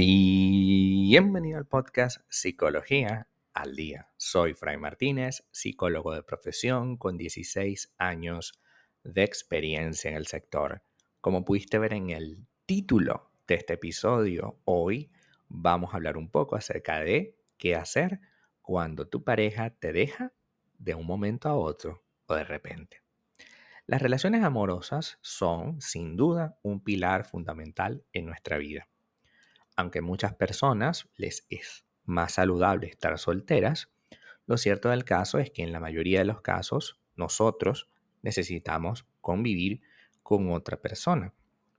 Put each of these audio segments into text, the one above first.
Bienvenido al podcast Psicología al Día. Soy Fray Martínez, psicólogo de profesión con 16 años de experiencia en el sector. Como pudiste ver en el título de este episodio, hoy vamos a hablar un poco acerca de qué hacer cuando tu pareja te deja de un momento a otro o de repente. Las relaciones amorosas son, sin duda, un pilar fundamental en nuestra vida aunque muchas personas les es más saludable estar solteras, lo cierto del caso es que en la mayoría de los casos nosotros necesitamos convivir con otra persona,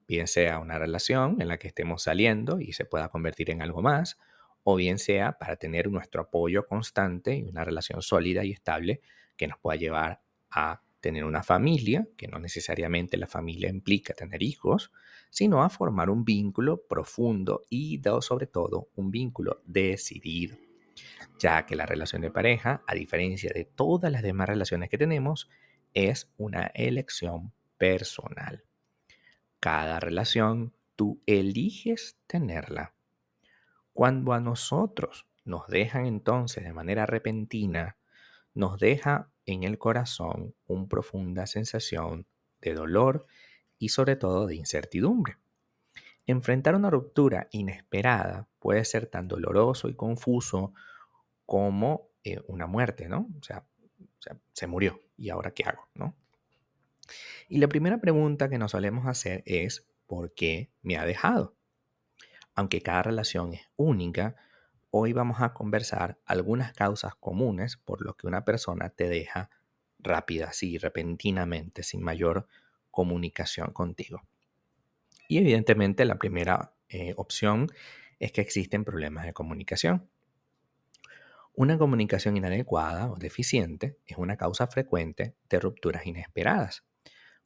bien sea una relación en la que estemos saliendo y se pueda convertir en algo más, o bien sea para tener nuestro apoyo constante y una relación sólida y estable que nos pueda llevar a tener una familia, que no necesariamente la familia implica tener hijos, sino a formar un vínculo profundo y sobre todo un vínculo decidido, ya que la relación de pareja, a diferencia de todas las demás relaciones que tenemos, es una elección personal. Cada relación tú eliges tenerla. Cuando a nosotros nos dejan entonces de manera repentina, nos deja en el corazón una profunda sensación de dolor y sobre todo de incertidumbre. Enfrentar una ruptura inesperada puede ser tan doloroso y confuso como eh, una muerte, ¿no? O sea, se murió y ahora qué hago, ¿no? Y la primera pregunta que nos solemos hacer es, ¿por qué me ha dejado? Aunque cada relación es única, hoy vamos a conversar algunas causas comunes por lo que una persona te deja rápida, así, repentinamente, sin mayor comunicación contigo. Y evidentemente la primera eh, opción es que existen problemas de comunicación. Una comunicación inadecuada o deficiente es una causa frecuente de rupturas inesperadas.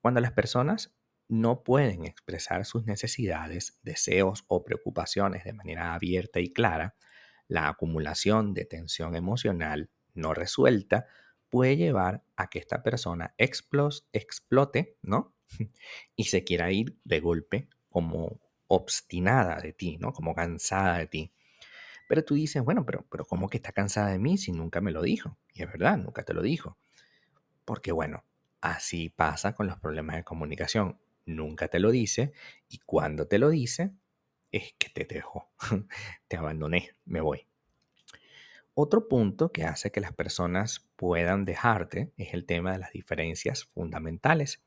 Cuando las personas no pueden expresar sus necesidades, deseos o preocupaciones de manera abierta y clara, la acumulación de tensión emocional no resuelta puede llevar a que esta persona explote, ¿no? y se quiera ir de golpe como obstinada de ti, ¿no? Como cansada de ti. Pero tú dices, bueno, pero, pero ¿cómo que está cansada de mí si nunca me lo dijo? Y es verdad, nunca te lo dijo. Porque bueno, así pasa con los problemas de comunicación. Nunca te lo dice y cuando te lo dice es que te dejo, te abandoné, me voy. Otro punto que hace que las personas puedan dejarte es el tema de las diferencias fundamentales.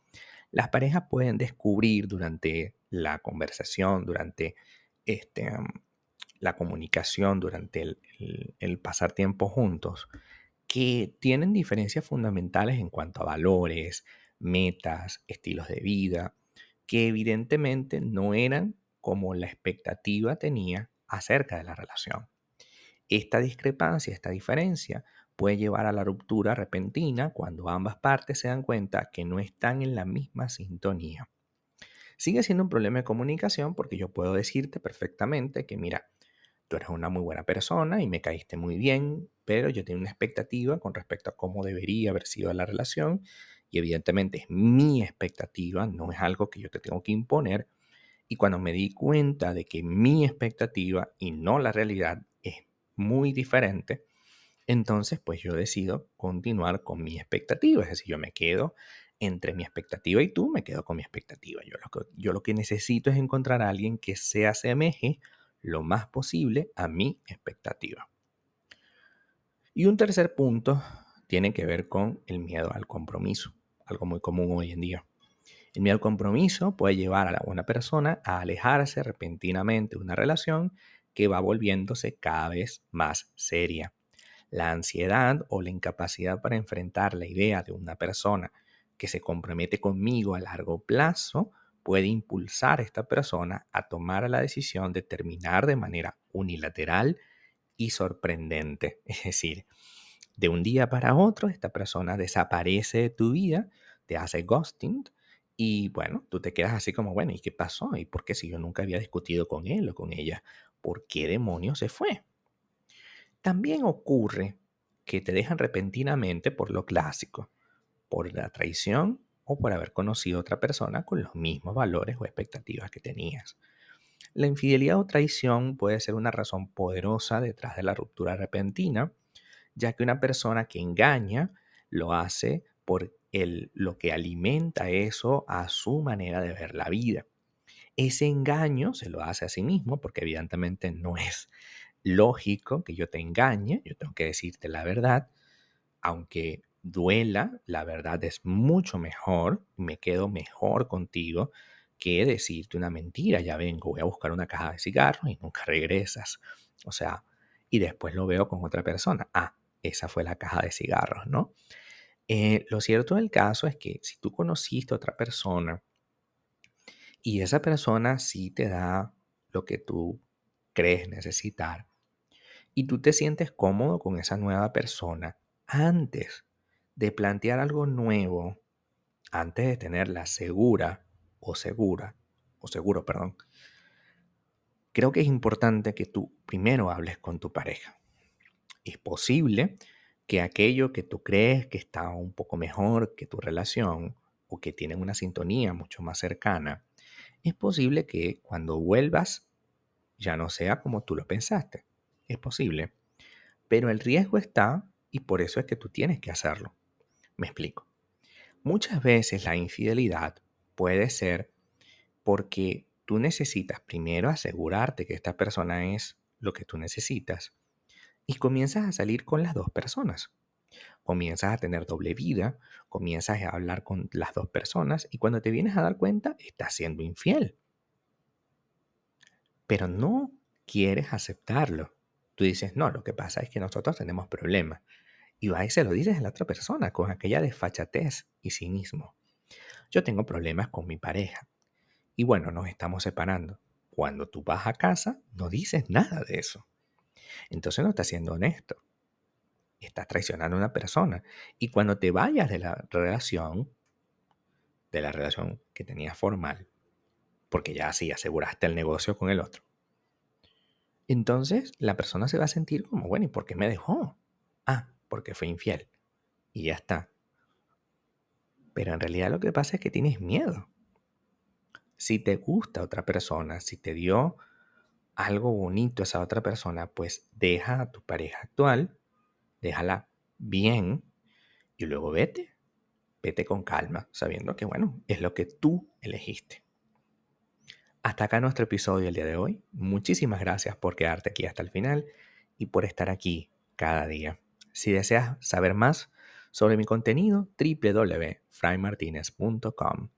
Las parejas pueden descubrir durante la conversación, durante este, la comunicación, durante el pasar tiempo juntos, que tienen diferencias fundamentales en cuanto a valores, metas, estilos de vida, que evidentemente no eran como la expectativa tenía acerca de la relación. Esta discrepancia, esta diferencia puede llevar a la ruptura repentina cuando ambas partes se dan cuenta que no están en la misma sintonía. Sigue siendo un problema de comunicación porque yo puedo decirte perfectamente que, mira, tú eres una muy buena persona y me caíste muy bien, pero yo tengo una expectativa con respecto a cómo debería haber sido la relación y evidentemente es mi expectativa, no es algo que yo te tengo que imponer. Y cuando me di cuenta de que mi expectativa y no la realidad muy diferente, entonces pues yo decido continuar con mi expectativa, es decir, yo me quedo entre mi expectativa y tú, me quedo con mi expectativa. Yo lo que, yo lo que necesito es encontrar a alguien que se asemeje lo más posible a mi expectativa. Y un tercer punto tiene que ver con el miedo al compromiso, algo muy común hoy en día. El miedo al compromiso puede llevar a la buena persona a alejarse repentinamente de una relación que va volviéndose cada vez más seria. La ansiedad o la incapacidad para enfrentar la idea de una persona que se compromete conmigo a largo plazo puede impulsar a esta persona a tomar la decisión de terminar de manera unilateral y sorprendente. Es decir, de un día para otro esta persona desaparece de tu vida, te hace ghosting y bueno, tú te quedas así como, bueno, ¿y qué pasó? ¿Y por qué si yo nunca había discutido con él o con ella? ¿Por qué demonios se fue? También ocurre que te dejan repentinamente por lo clásico, por la traición o por haber conocido a otra persona con los mismos valores o expectativas que tenías. La infidelidad o traición puede ser una razón poderosa detrás de la ruptura repentina, ya que una persona que engaña lo hace por lo que alimenta eso a su manera de ver la vida. Ese engaño se lo hace a sí mismo porque evidentemente no es lógico que yo te engañe, yo tengo que decirte la verdad, aunque duela, la verdad es mucho mejor, me quedo mejor contigo que decirte una mentira. Ya vengo, voy a buscar una caja de cigarros y nunca regresas. O sea, y después lo veo con otra persona. Ah, esa fue la caja de cigarros, ¿no? Eh, lo cierto del caso es que si tú conociste a otra persona y esa persona sí te da lo que tú crees necesitar y tú te sientes cómodo con esa nueva persona antes de plantear algo nuevo, antes de tenerla segura o segura, o seguro, perdón, creo que es importante que tú primero hables con tu pareja. Es posible que aquello que tú crees que está un poco mejor que tu relación o que tienen una sintonía mucho más cercana, es posible que cuando vuelvas ya no sea como tú lo pensaste. Es posible. Pero el riesgo está y por eso es que tú tienes que hacerlo. Me explico. Muchas veces la infidelidad puede ser porque tú necesitas primero asegurarte que esta persona es lo que tú necesitas y comienzas a salir con las dos personas. Comienzas a tener doble vida, comienzas a hablar con las dos personas y cuando te vienes a dar cuenta estás siendo infiel. Pero no quieres aceptarlo. Tú dices, no, lo que pasa es que nosotros tenemos problemas. Y va y se lo dices a la otra persona con aquella desfachatez y cinismo. Yo tengo problemas con mi pareja. Y bueno, nos estamos separando. Cuando tú vas a casa, no dices nada de eso. Entonces no estás siendo honesto. Estás traicionando a una persona. Y cuando te vayas de la relación, de la relación que tenías formal, porque ya así aseguraste el negocio con el otro, entonces la persona se va a sentir como, bueno, ¿y por qué me dejó? Ah, porque fue infiel. Y ya está. Pero en realidad lo que pasa es que tienes miedo. Si te gusta otra persona, si te dio algo bonito esa otra persona, pues deja a tu pareja actual, déjala bien y luego vete. Vete con calma, sabiendo que, bueno, es lo que tú elegiste. Hasta acá nuestro episodio el día de hoy. Muchísimas gracias por quedarte aquí hasta el final y por estar aquí cada día. Si deseas saber más sobre mi contenido, www.fraymartinez.com.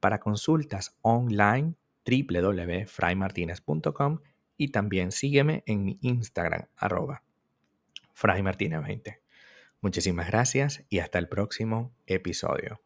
Para consultas online, www.fraymartinez.com y también sígueme en mi Instagram, arroba fraymartinez20. Muchísimas gracias y hasta el próximo episodio.